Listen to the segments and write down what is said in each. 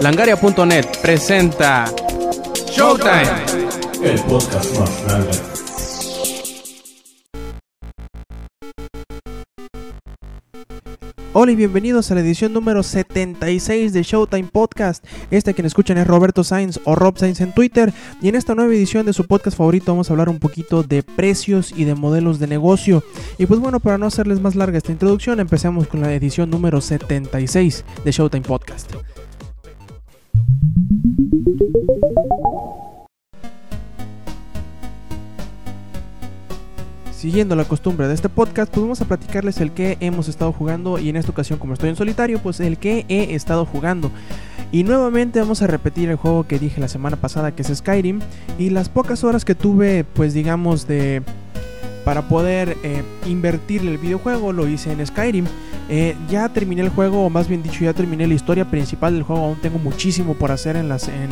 Langaria.net presenta Showtime, el podcast más grande. Hola y bienvenidos a la edición número 76 de Showtime Podcast. Este quien escuchan es Roberto Sainz o Rob Sainz en Twitter. Y en esta nueva edición de su podcast favorito vamos a hablar un poquito de precios y de modelos de negocio. Y pues bueno, para no hacerles más larga esta introducción, empecemos con la edición número 76 de Showtime Podcast. Siguiendo la costumbre de este podcast, pues vamos a platicarles el que hemos estado jugando y en esta ocasión como estoy en solitario, pues el que he estado jugando. Y nuevamente vamos a repetir el juego que dije la semana pasada que es Skyrim y las pocas horas que tuve pues digamos de para poder eh, invertir el videojuego lo hice en Skyrim. Eh, ya terminé el juego, o más bien dicho ya terminé la historia principal del juego, aún tengo muchísimo por hacer en las... En,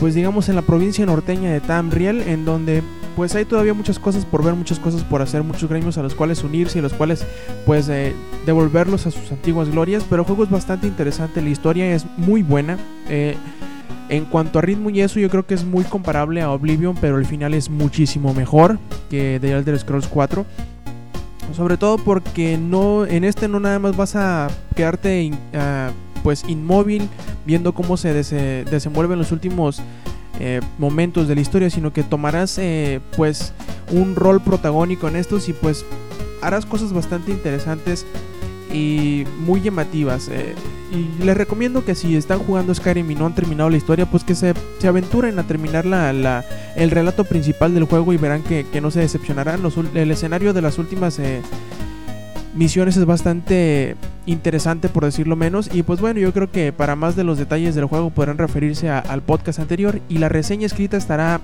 pues digamos en la provincia norteña de Tamriel, en donde pues hay todavía muchas cosas por ver, muchas cosas por hacer, muchos gremios a los cuales unirse y los cuales pues eh, devolverlos a sus antiguas glorias, pero el juego es bastante interesante, la historia es muy buena. Eh, en cuanto a ritmo y eso, yo creo que es muy comparable a Oblivion, pero el final es muchísimo mejor que The Elder Scrolls 4. Sobre todo porque no en este no nada más vas a quedarte uh, pues inmóvil viendo cómo se des desenvuelven los últimos eh, momentos de la historia, sino que tomarás eh, pues un rol protagónico en estos y pues harás cosas bastante interesantes y muy llamativas. Eh, y les recomiendo que si están jugando Skyrim y no han terminado la historia, pues que se, se aventuren a terminar la, la, el relato principal del juego y verán que, no se decepcionarán. Los, el escenario de las últimas eh, misiones es bastante interesante por decirlo menos y pues bueno yo creo que para más de los detalles del juego podrán referirse al podcast anterior y la reseña escrita estará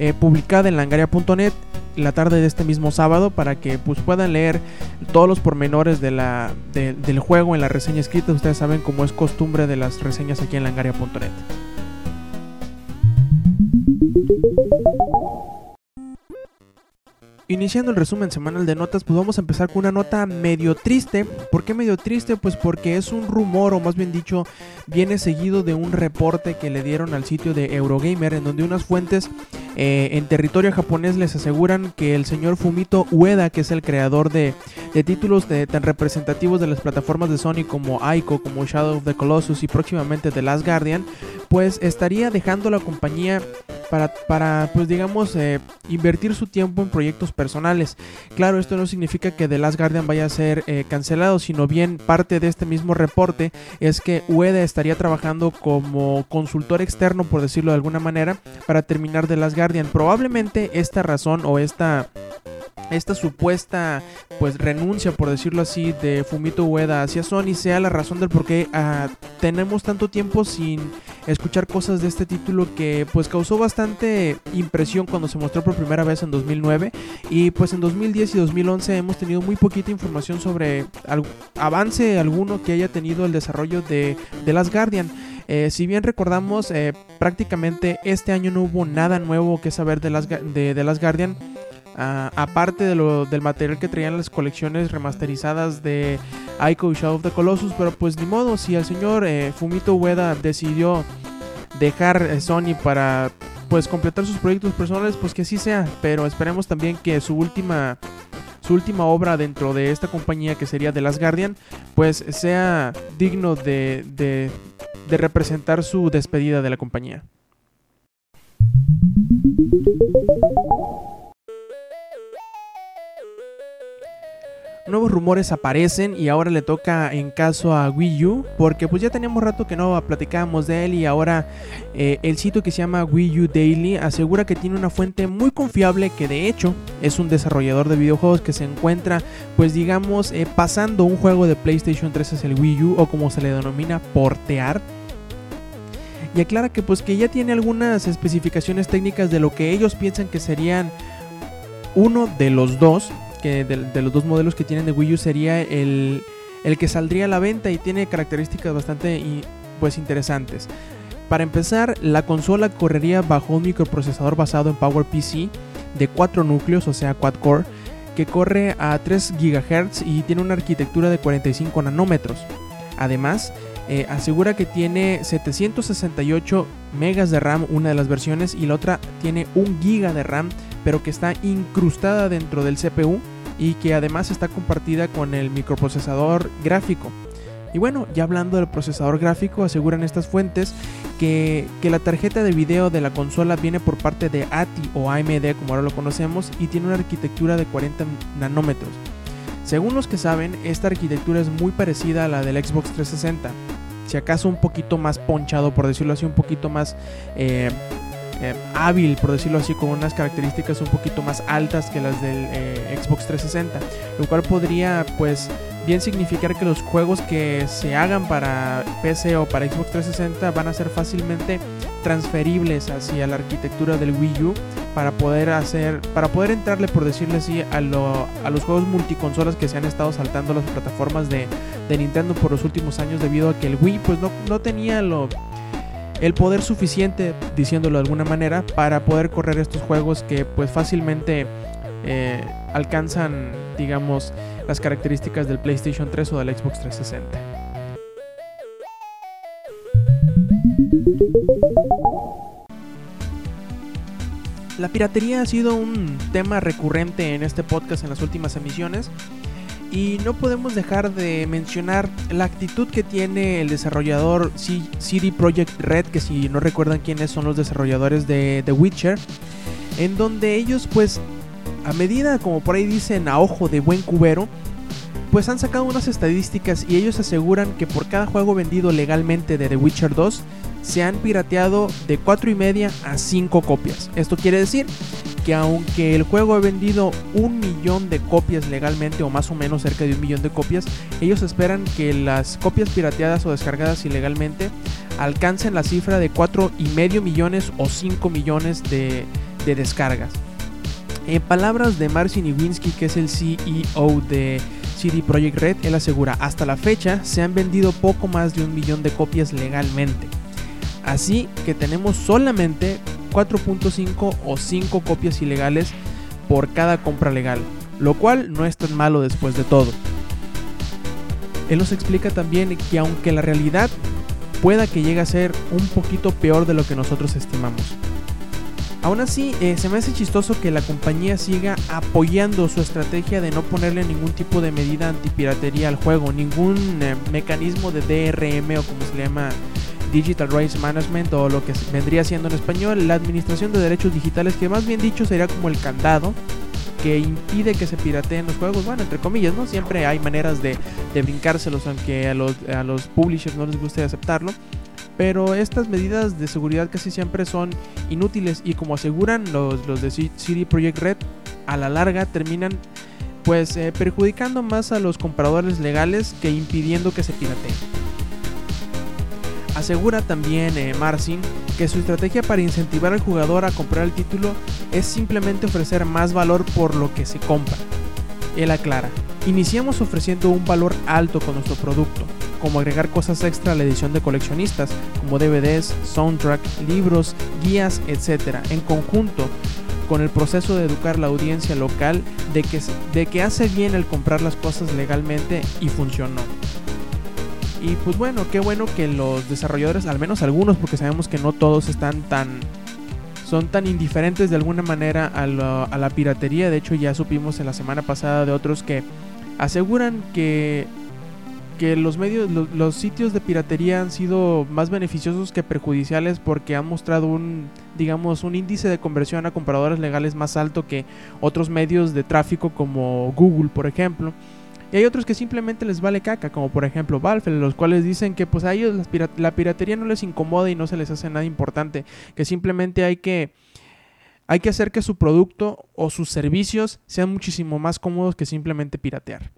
eh, publicada en langaria.net la tarde de este mismo sábado para que pues puedan leer todos los pormenores de del juego en la reseña escrita ustedes saben como es costumbre de las reseñas aquí en langaria.net Iniciando el resumen semanal de notas, pues vamos a empezar con una nota medio triste. ¿Por qué medio triste? Pues porque es un rumor, o más bien dicho, viene seguido de un reporte que le dieron al sitio de Eurogamer, en donde unas fuentes eh, en territorio japonés les aseguran que el señor Fumito Ueda, que es el creador de, de títulos de, tan representativos de las plataformas de Sony como Aiko, como Shadow of the Colossus y próximamente The Last Guardian, pues estaría dejando la compañía para, para pues digamos, eh, invertir su tiempo en proyectos personales. Claro, esto no significa que The Last Guardian vaya a ser eh, cancelado, sino bien parte de este mismo reporte es que Ueda estaría trabajando como consultor externo, por decirlo de alguna manera, para terminar The Last Guardian. Probablemente esta razón o esta esta supuesta pues renuncia por decirlo así de Fumito Ueda hacia Sony sea la razón del por qué uh, tenemos tanto tiempo sin escuchar cosas de este título que pues causó bastante impresión cuando se mostró por primera vez en 2009 y pues en 2010 y 2011 hemos tenido muy poquita información sobre avance alguno que haya tenido el desarrollo de The Last Guardian eh, si bien recordamos, eh, prácticamente este año no hubo nada nuevo que saber de las, de, de las Guardian. Uh, aparte de lo, del material que traían las colecciones remasterizadas de Ico y Shadow of the Colossus, pero pues ni modo, si el señor eh, Fumito Ueda decidió dejar Sony para pues completar sus proyectos personales, pues que así sea, pero esperemos también que su última su última obra dentro de esta compañía que sería The Last Guardian, pues sea digno de, de representar su despedida de la compañía. nuevos rumores aparecen y ahora le toca en caso a Wii U porque pues ya teníamos rato que no platicábamos de él y ahora eh, el sitio que se llama Wii U Daily asegura que tiene una fuente muy confiable que de hecho es un desarrollador de videojuegos que se encuentra pues digamos eh, pasando un juego de PlayStation 3 hacia el Wii U o como se le denomina portear y aclara que pues que ya tiene algunas especificaciones técnicas de lo que ellos piensan que serían uno de los dos que de, los dos modelos que tienen de Wii U sería el, el que saldría a la venta y tiene características bastante pues interesantes. Para empezar, la consola correría bajo un microprocesador basado en PowerPC de 4 núcleos, o sea, quad-core, que corre a 3 GHz y tiene una arquitectura de 45 nanómetros. Además, eh, asegura que tiene 768 megas de RAM una de las versiones y la otra tiene 1 giga de RAM pero que está incrustada dentro del CPU y que además está compartida con el microprocesador gráfico. Y bueno, ya hablando del procesador gráfico, aseguran estas fuentes que, que, la tarjeta de video de la consola viene por parte de ATI o AMD como ahora lo conocemos y tiene una arquitectura de 40 nanómetros. Según los que saben, esta arquitectura es muy parecida a la del Xbox 360, si acaso un poquito más ponchado, por decirlo así, un poquito más eh, eh, hábil, por decirlo así, con unas características un poquito más altas que las del eh, Xbox 360, lo cual podría pues bien significar que los juegos que se hagan para PC o para Xbox 360 van a ser fácilmente transferibles hacia la arquitectura del Wii U para poder hacer para poder entrarle por decirlo así a, a los juegos multiconsolas que se han estado saltando las plataformas de, de, Nintendo por los últimos años debido a que el Wii pues no, no tenía lo el poder suficiente, diciéndolo de alguna manera, para poder correr estos juegos que pues fácilmente eh, alcanzan, digamos, las características del PlayStation 3 o del Xbox 360. La piratería ha sido un tema recurrente en este podcast en las últimas emisiones y no podemos dejar de mencionar la actitud que tiene el desarrollador CD Projekt Red, que si no recuerdan quiénes son los desarrolladores de The Witcher, en donde ellos pues a medida como por ahí dicen a ojo de buen cubero, pues han sacado unas estadísticas y ellos aseguran que por cada juego vendido legalmente de The Witcher 2 se han pirateado de 4 y media a 5 copias. Esto quiere decir que aunque el juego ha vendido un millón de copias legalmente o más o menos cerca de un millón de copias, ellos esperan que las copias pirateadas o descargadas ilegalmente alcancen la cifra de 4 y medio millones o 5 millones de, de descargas. En palabras de Marcin Iwinski, que es el CEO de CD Projekt Red, él asegura, hasta la fecha se han vendido poco más de un millón de copias legalmente. Así que tenemos solamente 4.5 o 5 copias ilegales por cada compra legal, lo cual no es tan malo después de todo. Él nos explica también que aunque la realidad pueda que llegue a ser un poquito peor de lo que nosotros estimamos. Aún así, eh, se me hace chistoso que la compañía siga apoyando su estrategia de no ponerle ningún tipo de medida antipiratería al juego, ningún eh, mecanismo de DRM o como se le llama Digital Rights Management o lo que vendría siendo en español la administración de derechos digitales, que más bien dicho sería como el candado que impide que se pirateen los juegos. Bueno, entre comillas, ¿no? Siempre hay maneras de, de brincárselos, aunque a los, a los publishers no les guste aceptarlo. Pero estas medidas de seguridad casi siempre son inútiles y como aseguran los, los de CD Projekt Red, a la larga terminan pues eh, perjudicando más a los compradores legales que impidiendo que se pirateen. Asegura también eh, Marcin que su estrategia para incentivar al jugador a comprar el título es simplemente ofrecer más valor por lo que se compra. Él aclara, iniciamos ofreciendo un valor alto con nuestro producto, como agregar cosas extra a la edición de coleccionistas, como DVDs, soundtrack, libros, guías, etc., en conjunto con el proceso de educar la audiencia local de que, de que hace bien el comprar las cosas legalmente y funcionó. Y pues bueno, qué bueno que los desarrolladores, al menos algunos, porque sabemos que no todos están tan son tan indiferentes de alguna manera a la, piratería. De hecho, ya supimos en la semana pasada de otros que aseguran que, que los medios, los sitios de piratería han sido más beneficiosos que perjudiciales porque han mostrado un, digamos, un índice de conversión a compradores legales más alto que otros medios de tráfico como Google, por ejemplo. Y hay otros que simplemente les vale caca, como por ejemplo Valve, los cuales dicen que pues a ellos la piratería no les incomoda y no se les hace nada importante, que simplemente hay que hay que hacer que su producto o sus servicios sean muchísimo más cómodos que simplemente piratear.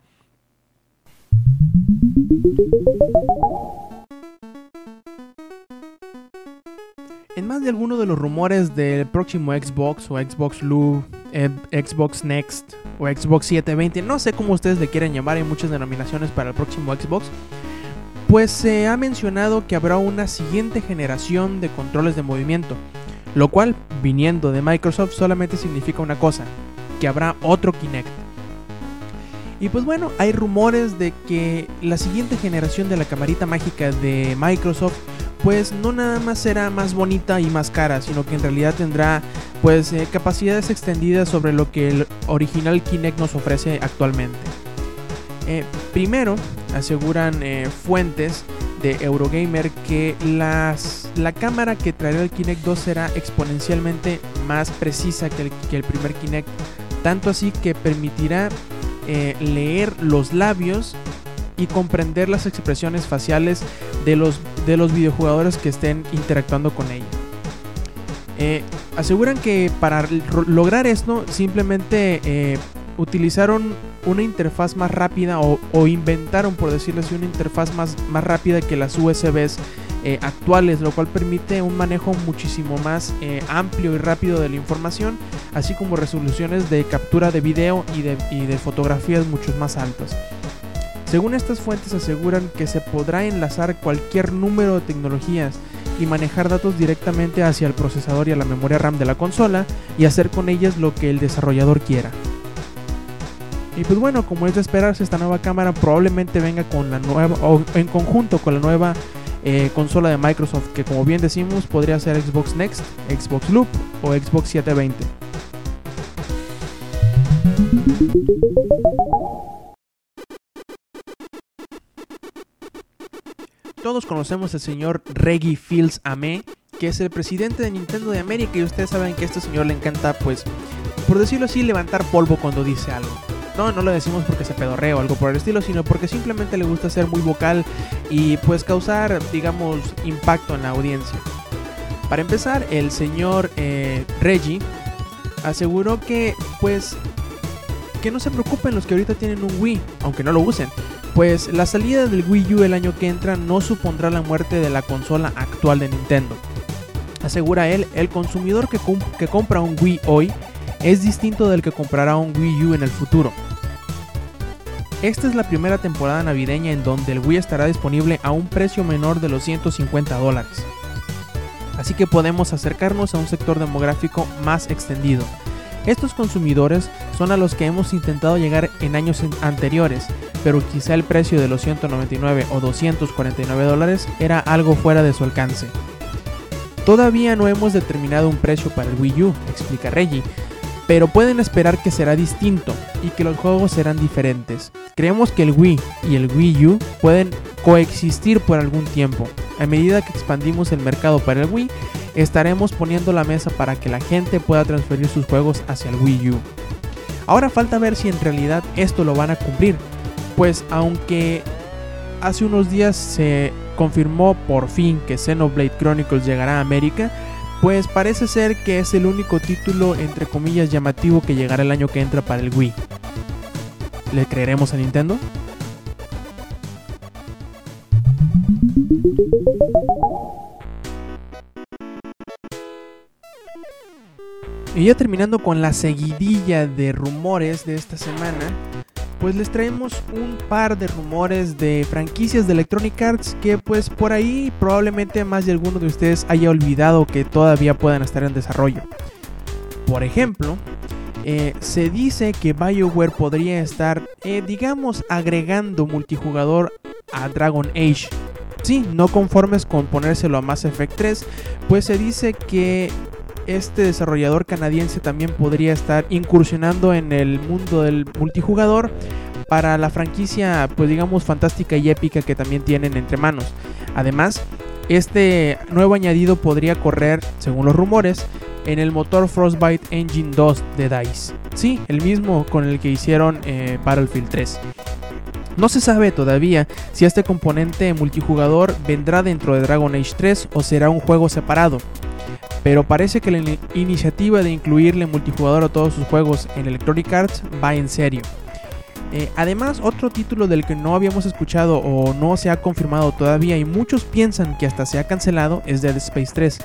En más de alguno de los rumores del próximo Xbox o Xbox Loop, eh, Xbox Next o Xbox 720, no sé cómo ustedes le quieren llamar, hay muchas denominaciones para el próximo Xbox, pues se ha mencionado que habrá una siguiente generación de controles de movimiento, lo cual, viniendo de Microsoft, solamente significa una cosa, que habrá otro Kinect. Y pues bueno, hay rumores de que la siguiente generación de la camarita mágica de Microsoft pues no nada más será más bonita y más cara, sino que en realidad tendrá pues eh, capacidades extendidas sobre lo que el original Kinect nos ofrece actualmente. Eh, primero, aseguran eh, fuentes de Eurogamer que las, la cámara que traerá el Kinect 2 será exponencialmente más precisa que el, que el primer Kinect, tanto así que permitirá leer los labios y comprender las expresiones faciales de los, de los videojugadores que estén interactuando con ella. Eh, aseguran que para lograr esto simplemente eh, utilizaron una interfaz más rápida o, inventaron, por decirlo así, una interfaz más, más rápida que las USBs eh, actuales, lo cual permite un manejo muchísimo más amplio y rápido de la información, así como resoluciones de captura de video y de, y de fotografías mucho más altas. Según estas fuentes aseguran que se podrá enlazar cualquier número de tecnologías y manejar datos directamente hacia el procesador y a la memoria RAM de la consola y hacer con ellas lo que el desarrollador quiera. Y pues bueno, como es de esperarse, esta nueva cámara probablemente venga con la nueva o en conjunto con la nueva eh, consola de Microsoft, que como bien decimos podría ser Xbox Next, Xbox Loop o Xbox 720. Todos conocemos al señor Reggie Fields Ame, que es el presidente de Nintendo de América y ustedes saben que a este señor le encanta, pues, por decirlo así, levantar polvo cuando dice algo. No, no lo decimos porque se pedorrea o algo por el estilo, sino porque simplemente le gusta ser muy vocal y pues causar, digamos, impacto en la audiencia. Para empezar, el señor eh, Reggie aseguró que, pues, que no se preocupen los que ahorita tienen un Wii, aunque no lo usen, pues la salida del Wii U el año que entra no supondrá la muerte de la consola actual de Nintendo. Asegura él, el consumidor que, compra un Wii hoy es distinto del que comprará un Wii U en el futuro. Esta es la primera temporada navideña en donde el Wii estará disponible a un precio menor de los 150 dólares. Así que podemos acercarnos a un sector demográfico más extendido, estos consumidores son a los que hemos intentado llegar en años anteriores, pero quizá el precio de los 199 o 249 dólares era algo fuera de su alcance. Todavía no hemos determinado un precio para el Wii U, explica Reggie, pero pueden esperar que será distinto y que los juegos serán diferentes. Creemos que el Wii y el Wii U pueden coexistir por algún tiempo. A medida que expandimos el mercado para el Wii, estaremos poniendo la mesa para que la gente pueda transferir sus juegos hacia el Wii U. Ahora falta ver si en realidad esto lo van a cumplir, pues aunque hace unos días se confirmó por fin que Xenoblade Chronicles llegará a América, pues parece ser que es el único título entre comillas llamativo que llegará el año que entra para el Wii. ¿Le creeremos a Nintendo? Y ya terminando con la seguidilla de rumores de esta semana, pues les traemos un par de rumores de franquicias de Electronic Arts que pues por ahí probablemente más de alguno de ustedes haya olvidado que todavía puedan estar en desarrollo. Por ejemplo, eh, se dice que BioWare podría estar, eh, digamos, agregando multijugador a Dragon Age. Sí, no conformes con ponérselo a Mass Effect 3, pues se dice que este desarrollador canadiense también podría estar incursionando en el mundo del multijugador para la franquicia, pues digamos, fantástica y épica que también tienen entre manos. Además, este nuevo añadido podría correr, según los rumores, en el motor Frostbite Engine 2 de DICE. Sí, el mismo con el que hicieron eh, Battlefield 3. No se sabe todavía si este componente multijugador vendrá dentro de Dragon Age 3 o será un juego separado pero parece que la iniciativa de incluirle multijugador a todos sus juegos en Electronic Arts va en serio. Eh, además, otro título del que no habíamos escuchado o no se ha confirmado todavía y muchos piensan que hasta se ha cancelado es Dead Space 3.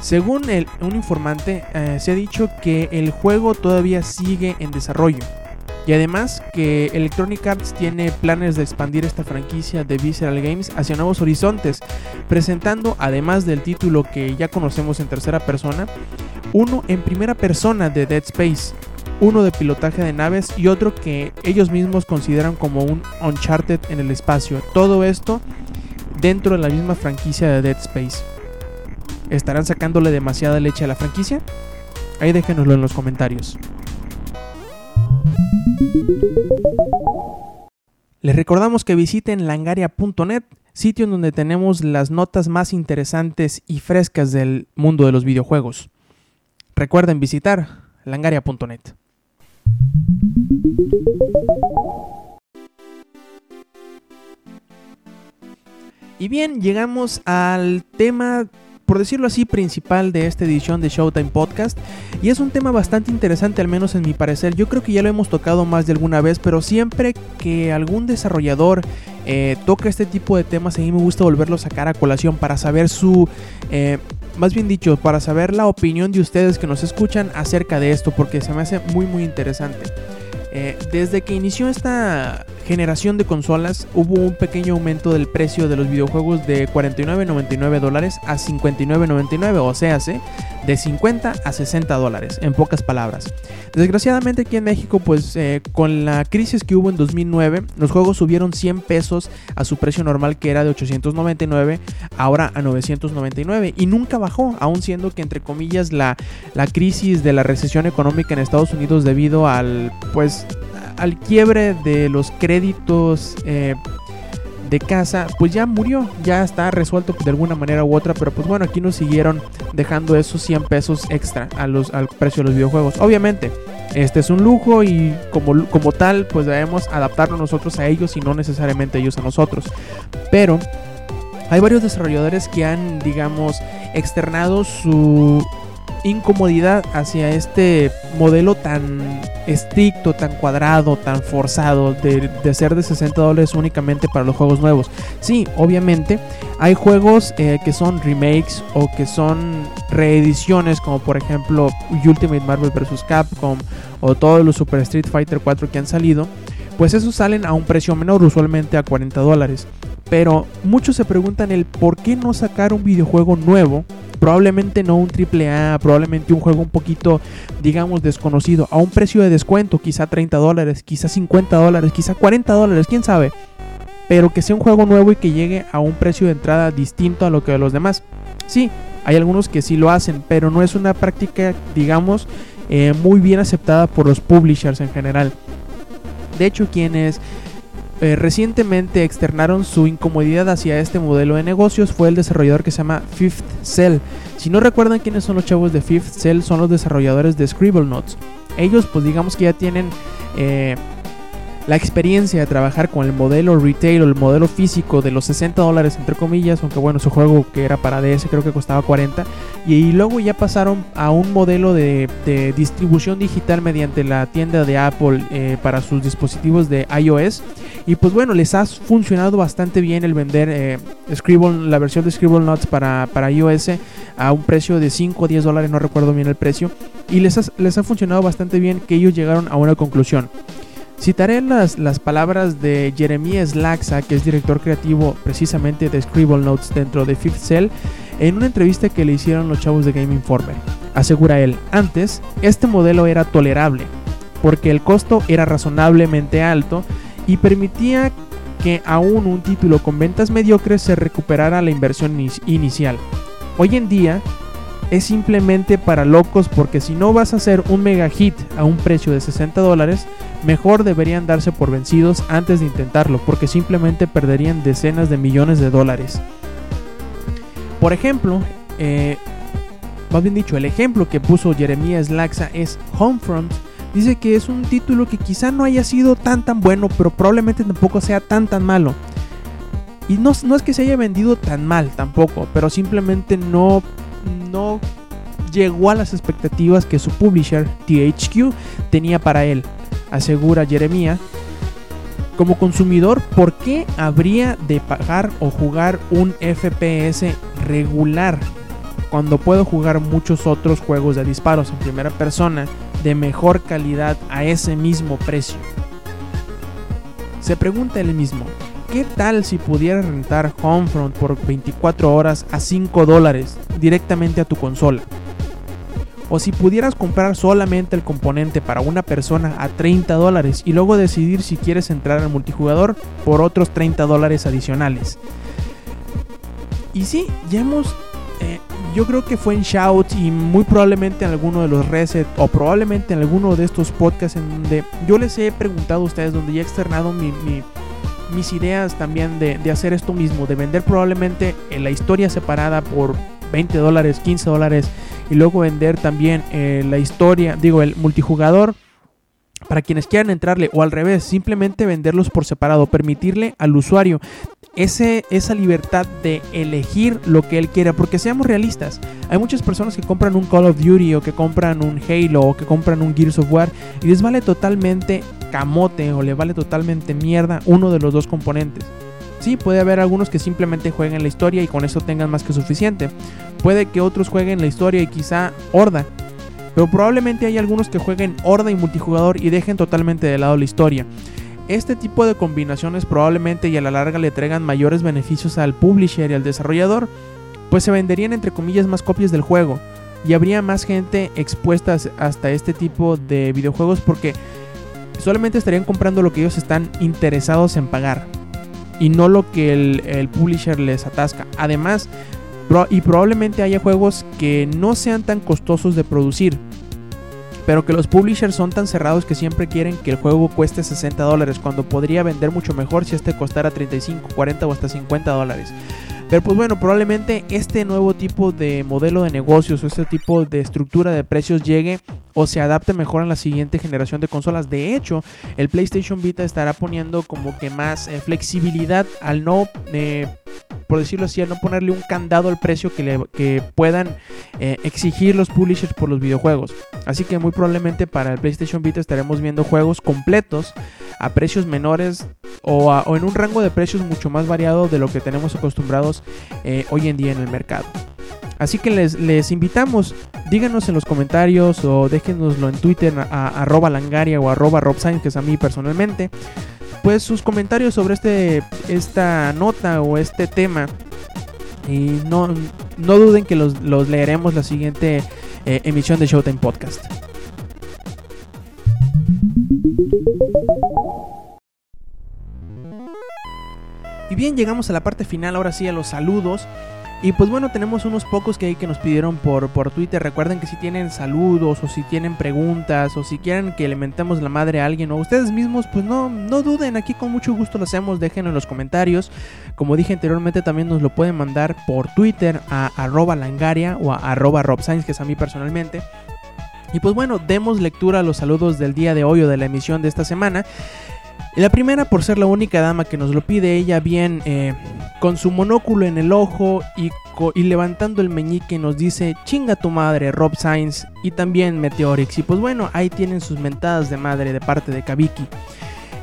Según un informante, eh, se ha dicho que el juego todavía sigue en desarrollo. Y además que Electronic Arts tiene planes de expandir esta franquicia de Visceral Games hacia nuevos horizontes, presentando además del título que ya conocemos en tercera persona, uno en primera persona de Dead Space, uno de pilotaje de naves y otro que ellos mismos consideran como un Uncharted en el espacio. Todo esto dentro de la misma franquicia de Dead Space. ¿Estarán sacándole demasiada leche a la franquicia? Ahí déjenoslo en los comentarios. Les recordamos que visiten langaria.net, sitio en donde tenemos las notas más interesantes y frescas del mundo de los videojuegos. Recuerden visitar langaria.net. Y bien, llegamos al tema por decirlo así, principal de esta edición de Showtime Podcast. Y es un tema bastante interesante, al menos en mi parecer. Yo creo que ya lo hemos tocado más de alguna vez, pero siempre que algún desarrollador eh, toca este tipo de temas, a mí me gusta volverlo a sacar a colación para saber su... Eh, más bien dicho, para saber la opinión de ustedes que nos escuchan acerca de esto, porque se me hace muy muy interesante. Eh, desde que inició esta generación de consolas hubo un pequeño aumento del precio de los videojuegos de 49.99 dólares a 59.99, o sea, de 50 a 60 dólares, en pocas palabras. Desgraciadamente aquí en México, pues eh, con la crisis que hubo en 2009, los juegos subieron 100 pesos a su precio normal que era de 899, ahora a 999 y nunca bajó, aún siendo que entre comillas la, la crisis de la recesión económica en Estados Unidos debido al pues al quiebre de los créditos eh, de casa, pues ya murió, ya está resuelto de alguna manera u otra, pero pues bueno, aquí nos siguieron dejando esos 100 pesos extra a los, al precio de los videojuegos. Obviamente, este es un lujo y como, como tal, pues debemos adaptarnos nosotros a ellos y no necesariamente ellos a nosotros. Pero hay varios desarrolladores que han, digamos, externado su incomodidad hacia este modelo tan estricto, tan cuadrado, tan forzado de, ser de 60 dólares únicamente para los juegos nuevos. Sí, obviamente hay juegos eh, que son remakes o que son reediciones como por ejemplo Ultimate Marvel vs. Capcom o todos los Super Street Fighter 4 que han salido. Pues esos salen a un precio menor, usualmente a 40 dólares. Pero muchos se preguntan el por qué no sacar un videojuego nuevo probablemente no un triple A, probablemente un juego un poquito, digamos, desconocido, a un precio de descuento, quizá 30 dólares, quizá 50 dólares, quizá 40 dólares, quién sabe. Pero que sea un juego nuevo y que llegue a un precio de entrada distinto a lo que de los demás. Sí, hay algunos que sí lo hacen, pero no es una práctica, digamos, eh, muy bien aceptada por los publishers en general. De hecho, quienes eh, recientemente externaron su incomodidad hacia este modelo de negocios fue el desarrollador que se llama Fifth Cell. Si no recuerdan quiénes son los chavos de Fifth Cell, son los desarrolladores de Scribble Notes. Ellos pues digamos que ya tienen eh, la experiencia de trabajar con el modelo retail o el modelo físico de los 60 dólares entre comillas, aunque bueno, su juego que era para DS creo que costaba 40, y, luego ya pasaron a un modelo de, distribución digital mediante la tienda de Apple eh, para sus dispositivos de iOS, y pues bueno, les ha funcionado bastante bien el vender eh, la versión de Scribble Notes para, para iOS a un precio de 5 o 10 dólares, no recuerdo bien el precio, y les les ha funcionado bastante bien que ellos llegaron a una conclusión. Citaré las, las palabras de Jeremy Slaxa, que es director creativo precisamente de Scribble Notes dentro de Fifth Cell, en una entrevista que le hicieron los chavos de Game Informer. Asegura él, antes, este modelo era tolerable, porque el costo era razonablemente alto y permitía que aún un título con ventas mediocres se recuperara la inversión inicial. Hoy en día, es simplemente para locos porque si no vas a hacer un mega hit a un precio de 60 dólares, mejor deberían darse por vencidos antes de intentarlo porque simplemente perderían decenas de millones de dólares. Por ejemplo, eh, más bien dicho, el ejemplo que puso Jeremías Laxa es Homefront. Dice que es un título que quizá no haya sido tan tan bueno, pero probablemente tampoco sea tan tan malo. Y no, no es que se haya vendido tan mal tampoco, pero simplemente no no llegó a las expectativas que su publisher THQ tenía para él, asegura Jeremia. Como consumidor, ¿por qué habría de pagar o jugar un FPS regular cuando puedo jugar muchos otros juegos de disparos en primera persona de mejor calidad a ese mismo precio? Se pregunta él mismo, ¿Qué tal si pudiera rentar Homefront por 24 horas a 5 dólares directamente a tu consola? O si pudieras comprar solamente el componente para una persona a 30 dólares y luego decidir si quieres entrar al multijugador por otros 30 dólares adicionales. Y sí, ya hemos eh, yo creo que fue en Shout y muy probablemente en alguno de los Reset o probablemente en alguno de estos podcasts en donde yo les he preguntado a ustedes, donde ya he externado mis ideas también de, hacer esto mismo, de vender probablemente en la historia separada por 20 dólares, 15 dólares y luego vender también eh, la historia, digo, el multijugador para quienes quieran entrarle o al revés, simplemente venderlos por separado, permitirle al usuario ese, esa libertad de elegir lo que él quiera, porque seamos realistas, hay muchas personas que compran un Call of Duty o que compran un Halo o que compran un Gears of War y les vale totalmente camote o le vale totalmente mierda uno de los dos componentes. Sí, puede haber algunos que simplemente jueguen la historia y con eso tengan más que suficiente. Puede que otros jueguen la historia y quizá Horda. Pero probablemente hay algunos que jueguen Horda y multijugador y dejen totalmente de lado la historia. Este tipo de combinaciones probablemente y a la larga le traigan mayores beneficios al publisher y al desarrollador, pues se venderían entre comillas más copias del juego y habría más gente expuesta hasta este tipo de videojuegos porque solamente estarían comprando lo que ellos están interesados en pagar y no lo que el, publisher les atasca. Además, y probablemente haya juegos que no sean tan costosos de producir, pero que los publishers son tan cerrados que siempre quieren que el juego cueste 60 dólares, cuando podría vender mucho mejor si este costara 35, 40 o hasta 50 dólares. Pero pues bueno, probablemente este nuevo tipo de modelo de negocios o este tipo de estructura de precios llegue o se adapte mejor a la siguiente generación de consolas. De hecho, el PlayStation Vita estará poniendo como que más eh, flexibilidad al no eh, por decirlo así, a no ponerle un candado al precio que, le, puedan eh, exigir los publishers por los videojuegos. Así que muy probablemente para el PlayStation Vita estaremos viendo juegos completos a precios menores o, en un rango de precios mucho más variado de lo que tenemos acostumbrados eh, hoy en día en el mercado. Así que les, invitamos, díganos en los comentarios o déjenoslo en Twitter a, arroba langaria o arroba robsign, que es a mí personalmente pues sus comentarios sobre este esta nota o este tema y no, no duden que los, leeremos la siguiente eh, emisión de Showtime Podcast. Y bien, llegamos a la parte final, ahora sí a los saludos. Y pues bueno, tenemos unos pocos que que nos pidieron por, por Twitter. Recuerden que si tienen saludos o si tienen preguntas o si quieren que le mentemos la madre a alguien o ustedes mismos, pues no, no duden, aquí con mucho gusto lo hacemos, déjenlo en los comentarios. Como dije anteriormente, también nos lo pueden mandar por Twitter a arroba langaria o a arroba robscience, que es a mí personalmente. Y pues bueno, demos lectura a los saludos del día de hoy o de la emisión de esta semana. La primera por ser la única dama que nos lo pide, ella bien eh, con su monóculo en el ojo y, levantando el meñique nos dice chinga tu madre Rob Sainz y también Meteorix. Y pues bueno, ahí tienen sus mentadas de madre de parte de Kabiki.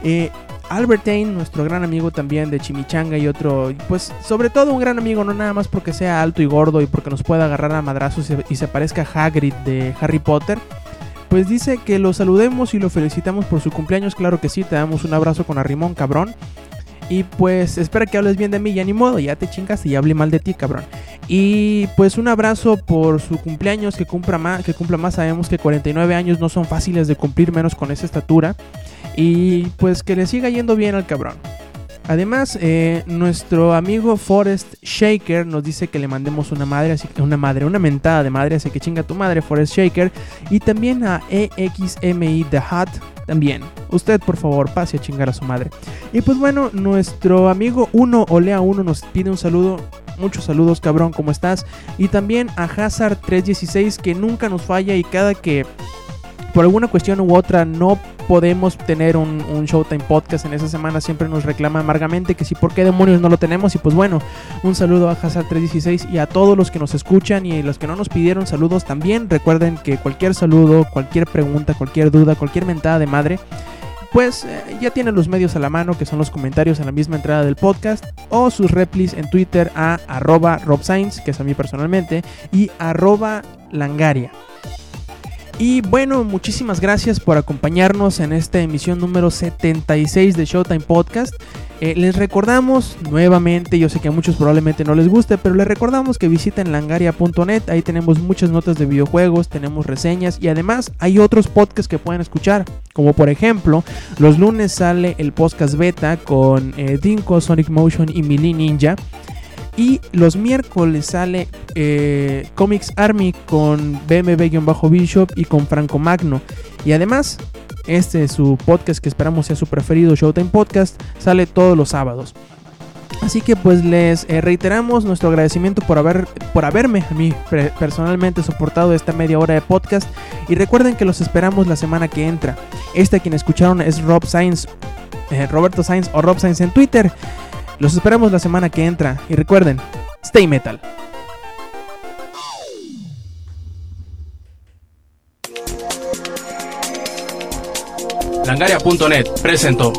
Eh, Albertine, nuestro gran amigo también de Chimichanga y otro, pues sobre todo un gran amigo, no nada más porque sea alto y gordo y porque nos pueda agarrar a madrazos y se parezca a Hagrid de Harry Potter pues dice que lo saludemos y lo felicitamos por su cumpleaños. Claro que sí, te damos un abrazo con arrimón, cabrón. Y pues espera que hables bien de mí, ya ni modo, ya te chingas y hable mal de ti, cabrón. Y pues un abrazo por su cumpleaños, que cumpla más, que cumpla más. Sabemos que 49 años no son fáciles de cumplir, menos con esa estatura. Y pues que le siga yendo bien al cabrón. Además, eh, nuestro amigo Forest Shaker nos dice que le mandemos una madre, así que una madre, una mentada de madre, así que chinga tu madre, Forest Shaker. Y también a EXMI The Hut, también. Usted, por favor, pase a chingar a su madre. Y pues bueno, nuestro amigo 1 Olea 1 nos pide un saludo. Muchos saludos, cabrón, ¿cómo estás? Y también a Hazard 316 que nunca nos falla y cada que por alguna cuestión u otra no podemos tener un, Showtime Podcast en esa semana, siempre nos reclama amargamente que si por qué demonios no lo tenemos. Y pues bueno, un saludo a Hazard316 y a todos los que nos escuchan y los que no nos pidieron saludos también. Recuerden que cualquier saludo, cualquier pregunta, cualquier duda, cualquier mentada de madre pues eh, ya tienen los medios a la mano, que son los comentarios en la misma entrada del podcast, o sus replis en Twitter a arroba robscience, que es a mí personalmente, y arroba langaria. Y bueno, muchísimas gracias por acompañarnos en esta emisión número 76 de Showtime Podcast. Eh, les recordamos nuevamente, yo sé que a muchos probablemente no les guste, pero les recordamos que visiten langaria.net, ahí tenemos muchas notas de videojuegos, tenemos reseñas y además hay otros podcasts que pueden escuchar, como por ejemplo, los lunes sale el podcast beta con eh, Dinko, Sonic Motion y Mili Ninja. Y los miércoles sale eh, Comics Army con BMB-Bishop y con Franco Magno. Y además, este es su podcast que esperamos sea su preferido, Showtime Podcast, sale todos los sábados. Así que pues les eh, reiteramos nuestro agradecimiento por, haber, por haberme a mí personalmente soportado esta media hora de podcast. Y recuerden que los esperamos la semana que entra. Este quien escucharon es Rob Sainz, eh, Roberto Sainz o Rob Sainz en Twitter. Los esperamos la semana que entra y recuerden, stay metal. Langaria.net presentó